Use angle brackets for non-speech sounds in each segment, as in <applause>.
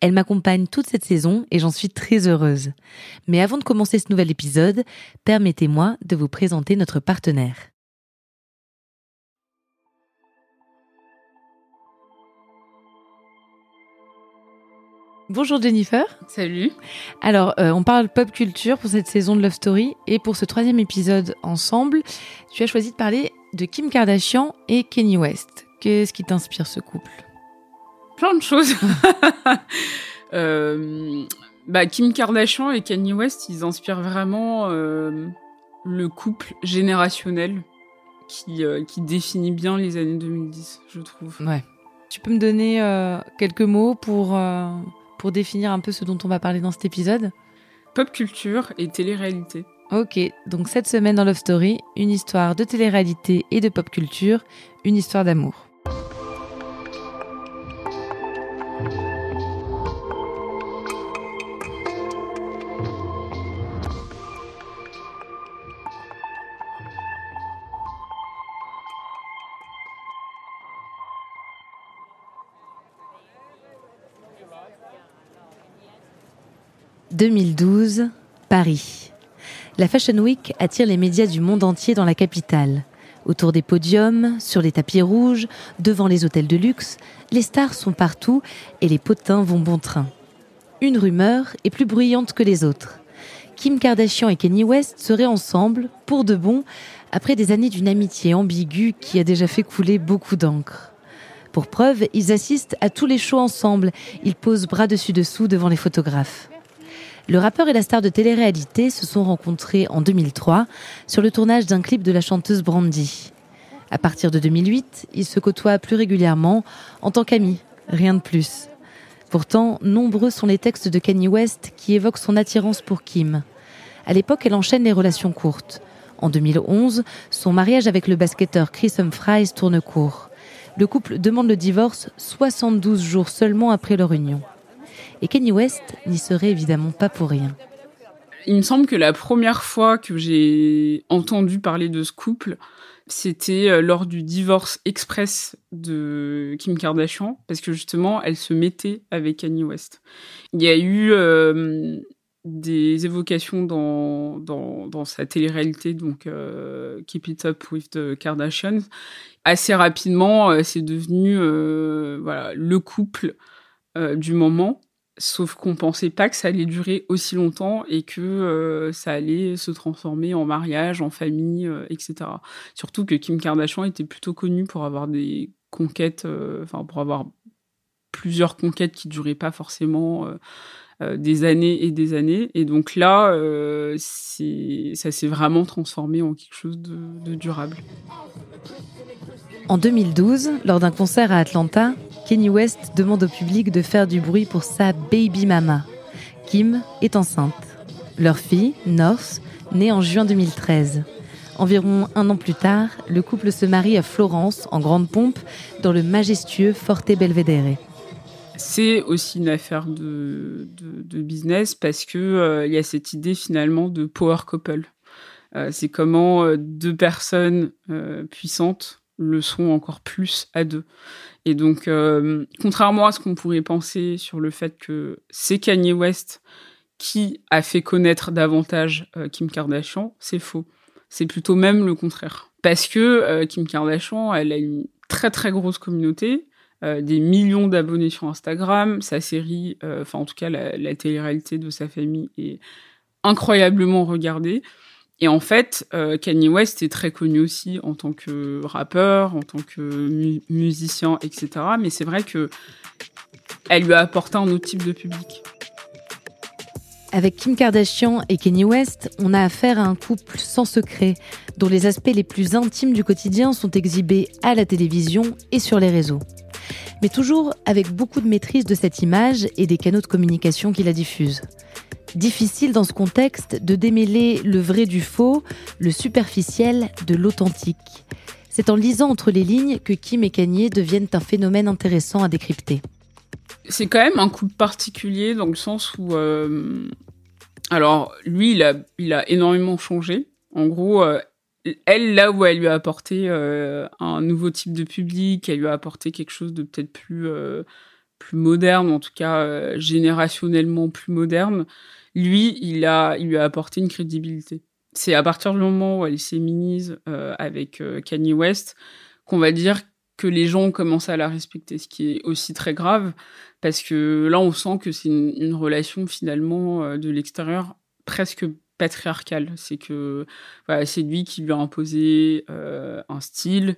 Elle m'accompagne toute cette saison et j'en suis très heureuse. Mais avant de commencer ce nouvel épisode, permettez-moi de vous présenter notre partenaire. Bonjour Jennifer. Salut. Alors, euh, on parle pop culture pour cette saison de Love Story et pour ce troisième épisode ensemble, tu as choisi de parler de Kim Kardashian et Kanye West. Qu'est-ce qui t'inspire ce couple? Plein de choses. <laughs> Euh, bah, Kim Kardashian et Kanye West, ils inspirent vraiment euh, le couple générationnel qui, qui définit bien les années 2010, je trouve. Ouais. Tu peux me donner quelques mots pour pour définir un peu ce dont on va parler dans cet épisode? Pop culture et télé-réalité. Ok, donc cette semaine dans Love Story, une histoire de télé-réalité et de pop culture, une histoire d'amour. 2012, Paris. La Fashion Week attire les médias du monde entier dans la capitale. Autour des podiums, sur les tapis rouges, devant les hôtels de luxe, les stars sont partout et les potins vont bon train. Une rumeur est plus bruyante que les autres. Kim Kardashian et Kanye West seraient ensemble, pour de bon, après des années d'une amitié ambiguë qui a déjà fait couler beaucoup d'encre. Pour preuve, ils assistent à tous les shows ensemble, ils posent bras dessus dessous devant les photographes. Le rappeur et la star de télé-réalité se sont rencontrés en 2003 sur le tournage d'un clip de la chanteuse Brandy. À partir de 2008, ils se côtoient plus régulièrement en tant qu'amis, rien de plus. Pourtant, nombreux sont les textes de Kanye West qui évoquent son attirance pour Kim. À l'époque, elle enchaîne les relations courtes. En 2011, son mariage avec le basketteur Chris Humphries tourne court. Le couple demande le divorce 72 jours seulement après leur union. Et Kanye West n'y serait évidemment pas pour rien. Il me semble que la première fois que j'ai entendu parler de ce couple, c'était euh, lors du divorce express de Kim Kardashian, parce que justement, elle se mettait avec Kanye West. Il y a eu euh, des évocations dans, sa télé-réalité, donc euh, Keep It Up with the Kardashians. Assez rapidement, c'est devenu le couple du moment. Sauf qu'on pensait pas que ça allait durer aussi longtemps et que euh, ça allait se transformer en mariage, en famille, euh, etc. Surtout que Kim Kardashian était plutôt connue pour avoir des conquêtes, euh, enfin pour avoir plusieurs conquêtes qui duraient pas forcément des années et des années. Et donc là, ça s'est vraiment transformé en quelque chose de durable. En 2012, lors d'un concert à Atlanta, Kanye West demande au public de faire du bruit pour sa baby mama. Kim est enceinte. Leur fille, North, naît en juin 2013. Environ un an plus tard, le couple se marie à Florence, en grande pompe, dans le majestueux Forte Belvedere. C'est aussi une affaire de, business parce que euh, y a cette idée finalement de power couple. Euh, c'est comment euh, deux personnes puissantes le sont encore plus à deux. Et donc, euh, contrairement à ce qu'on pourrait penser sur le fait que c'est Kanye West qui a fait connaître davantage euh, Kim Kardashian, c'est faux. C'est plutôt même le contraire. Parce que euh, Kim Kardashian, elle a une très très grosse communauté, des millions d'abonnés sur Instagram, sa série, enfin en tout cas la, la télé-réalité de sa famille est incroyablement regardée. Et en fait, euh, Kanye West est très connu aussi en tant que rappeur, en tant que musicien, etc. Mais c'est vrai que elle lui a apporté un autre type de public. Avec Kim Kardashian et Kanye West, on a affaire à un couple sans secret, dont les aspects les plus intimes du quotidien sont exhibés à la télévision et sur les réseaux. mais toujours avec beaucoup de maîtrise de cette image et des canaux de communication qui la diffusent. Difficile dans ce contexte de démêler le vrai du faux, le superficiel de l'authentique. C'est en lisant entre les lignes que Kim et Kanye deviennent un phénomène intéressant à décrypter. C'est quand même un coup particulier dans le sens où, euh, alors lui, il a, énormément changé. En gros, euh, elle, là où elle lui a apporté euh, un nouveau type de public, elle lui a apporté quelque chose de peut-être plus, moderne, en tout cas générationnellement plus moderne, lui, il, a, il lui a apporté une crédibilité. C'est à partir du moment où elle s'éminise avec Kanye West qu'on va dire que les gens ont commencé à la respecter, ce qui est aussi très grave, parce que là, on sent que c'est une, relation finalement de l'extérieur presque patriarcal. C'est que c'est lui qui lui a imposé euh, un style,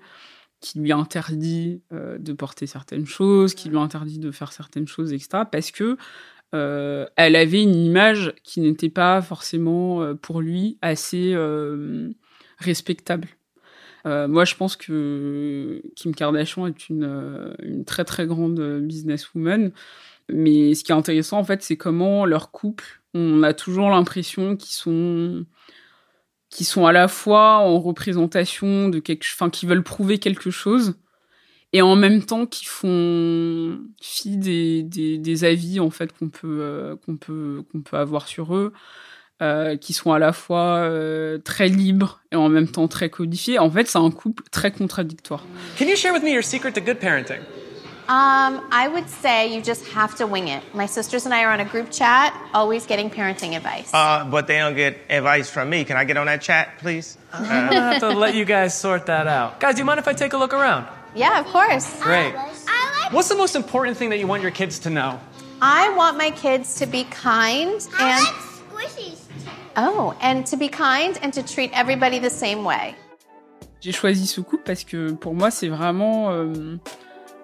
qui lui interdit euh, de porter certaines choses, qui lui interdit de faire certaines choses, etc. Parce que euh, elle avait une image qui n'était pas forcément euh, pour lui assez euh, respectable. Moi, je pense que Kim Kardashian est une, très très grande businesswoman. Mais ce qui est intéressant, en fait, c'est comment leur couple on a toujours l'impression qu'ils sont sont à la fois en représentation de quelque enfin qui veulent prouver quelque chose et en même temps qui font fi des, des, des avis en fait qu'on peut euh, qu'on peut qu'on peut avoir sur eux euh, qui sont à la fois euh, très libres et en même temps très codifiés en fait c'est un couple très contradictoire Can you share with me your secret to good parenting? Um, I would say you just have to wing it. My sisters and I are on a group chat, always getting parenting advice. Uh, but they don't get advice from me. Can I get on that chat, please? <laughs> I'm gonna have to let you guys sort that out. Guys, do you mind if I take a look around? Yeah, of course. Great. What's the most important thing that you want your kids to know? I want my kids to be kind and squishies. oh, and to be kind and to treat everybody the same way. J'ai choisi ce couple parce que pour moi c'est vraiment euh,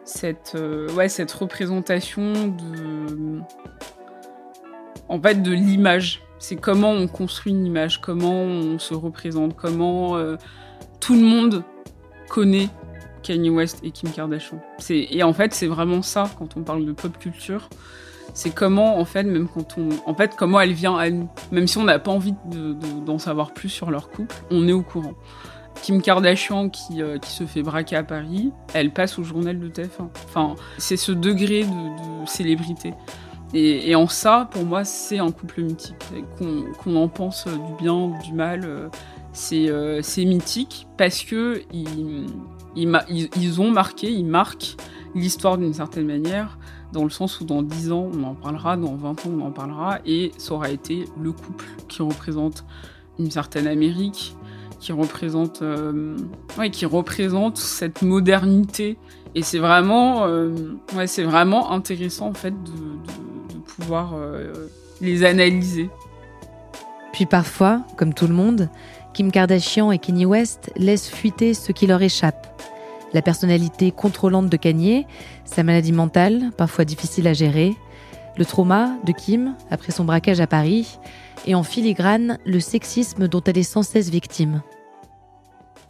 cette, euh, ouais, cette représentation de, en fait, de l'image. C'est comment on construit une image, comment on se représente, comment euh, tout le monde connaît Kanye West et Kim Kardashian. Et en fait, c'est vraiment ça quand on parle de pop culture. C'est comment, en fait, même quand on, en fait, comment elle vient à nous. Même si on n'a pas envie d'en de, de, savoir plus sur leur couple, on est au courant. Kim Kardashian qui, euh, qui, se fait braquer à Paris, elle passe au journal de TF1. Enfin, c'est ce degré de, célébrité. Et, en ça, pour moi, c'est un couple mythique. Qu'on qu en pense du bien ou du mal, euh, c'est euh, mythique parce que ils, ont marqué, ils marquent l'histoire d'une certaine manière, dans le sens où dans 10 ans, on en parlera, dans 20 ans, on en parlera, et ça aura été le couple qui représente une certaine Amérique, qui représente, euh, ouais, qui représente cette modernité. Et c'est vraiment, euh, ouais, c'est vraiment intéressant en fait de, pouvoir les analyser. Puis parfois, comme tout le monde, Kim Kardashian et Kanye West laissent fuiter ce qui leur échappe. La personnalité contrôlante de Kanye, sa maladie mentale, parfois difficile à gérer, le trauma de Kim après son braquage à Paris, et en filigrane le sexisme dont elle est sans cesse victime.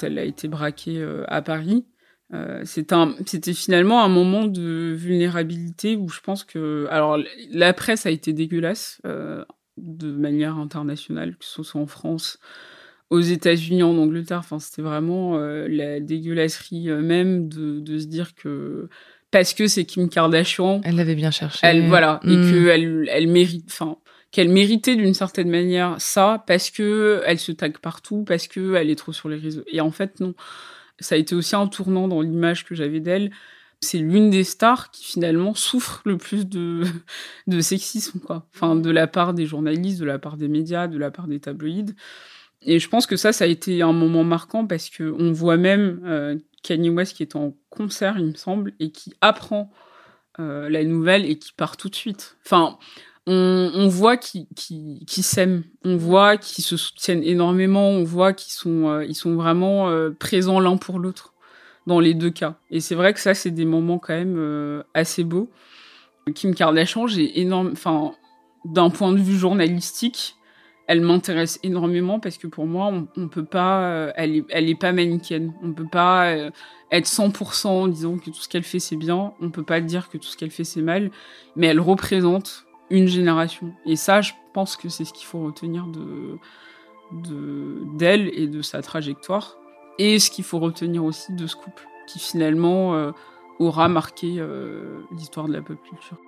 Elle a été braquée euh, à Paris. Euh, C'était finalement un moment de vulnérabilité où je pense que... Alors, la presse a été dégueulasse euh, de manière internationale, que ce soit en France, aux États-Unis, en Angleterre. Enfin, c'était vraiment euh, la dégueulasserie même de, de se dire que parce que c'est Kim Kardashian. Elle l'avait bien cherché. Elle, voilà. Mmh. Et qu'elle elle mérite, enfin, qu'elle méritait d'une certaine manière ça parce que elle se tag partout, parce que elle est trop sur les réseaux. Et en fait, non. Ça a été aussi un tournant dans l'image que j'avais d'elle. C'est l'une des stars qui finalement souffre le plus de, <laughs> de sexisme, quoi. Enfin, de la part des journalistes, de la part des médias, de la part des tabloïds. Et je pense que ça, ça a été un moment marquant parce que on voit même euh, Kanye West qui est en concert, il me semble, et qui apprend euh, la nouvelle et qui part tout de suite. Enfin, on, on voit qu'ils qui, qui s'aiment, on voit qu'ils se soutiennent énormément, on voit qu'ils sont, euh, ils sont vraiment euh, présents l'un pour l'autre dans les deux cas. Et c'est vrai que ça, c'est des moments quand même euh, assez beaux. Kim Kardashian, j'ai énorme, enfin, d'un point de vue journalistique, elle m'intéresse énormément parce que pour moi, on, peut pas, euh, elle est, elle est pas manichéenne. On peut pas euh, être 100% en disant que tout ce qu'elle fait c'est bien. On peut pas dire que tout ce qu'elle fait c'est mal. Mais elle représente une génération. Et ça, je pense que c'est ce qu'il faut retenir de de d'elle et de sa trajectoire. Et ce qu'il faut retenir aussi de ce couple qui finalement euh, aura marqué l'histoire de la pop culture.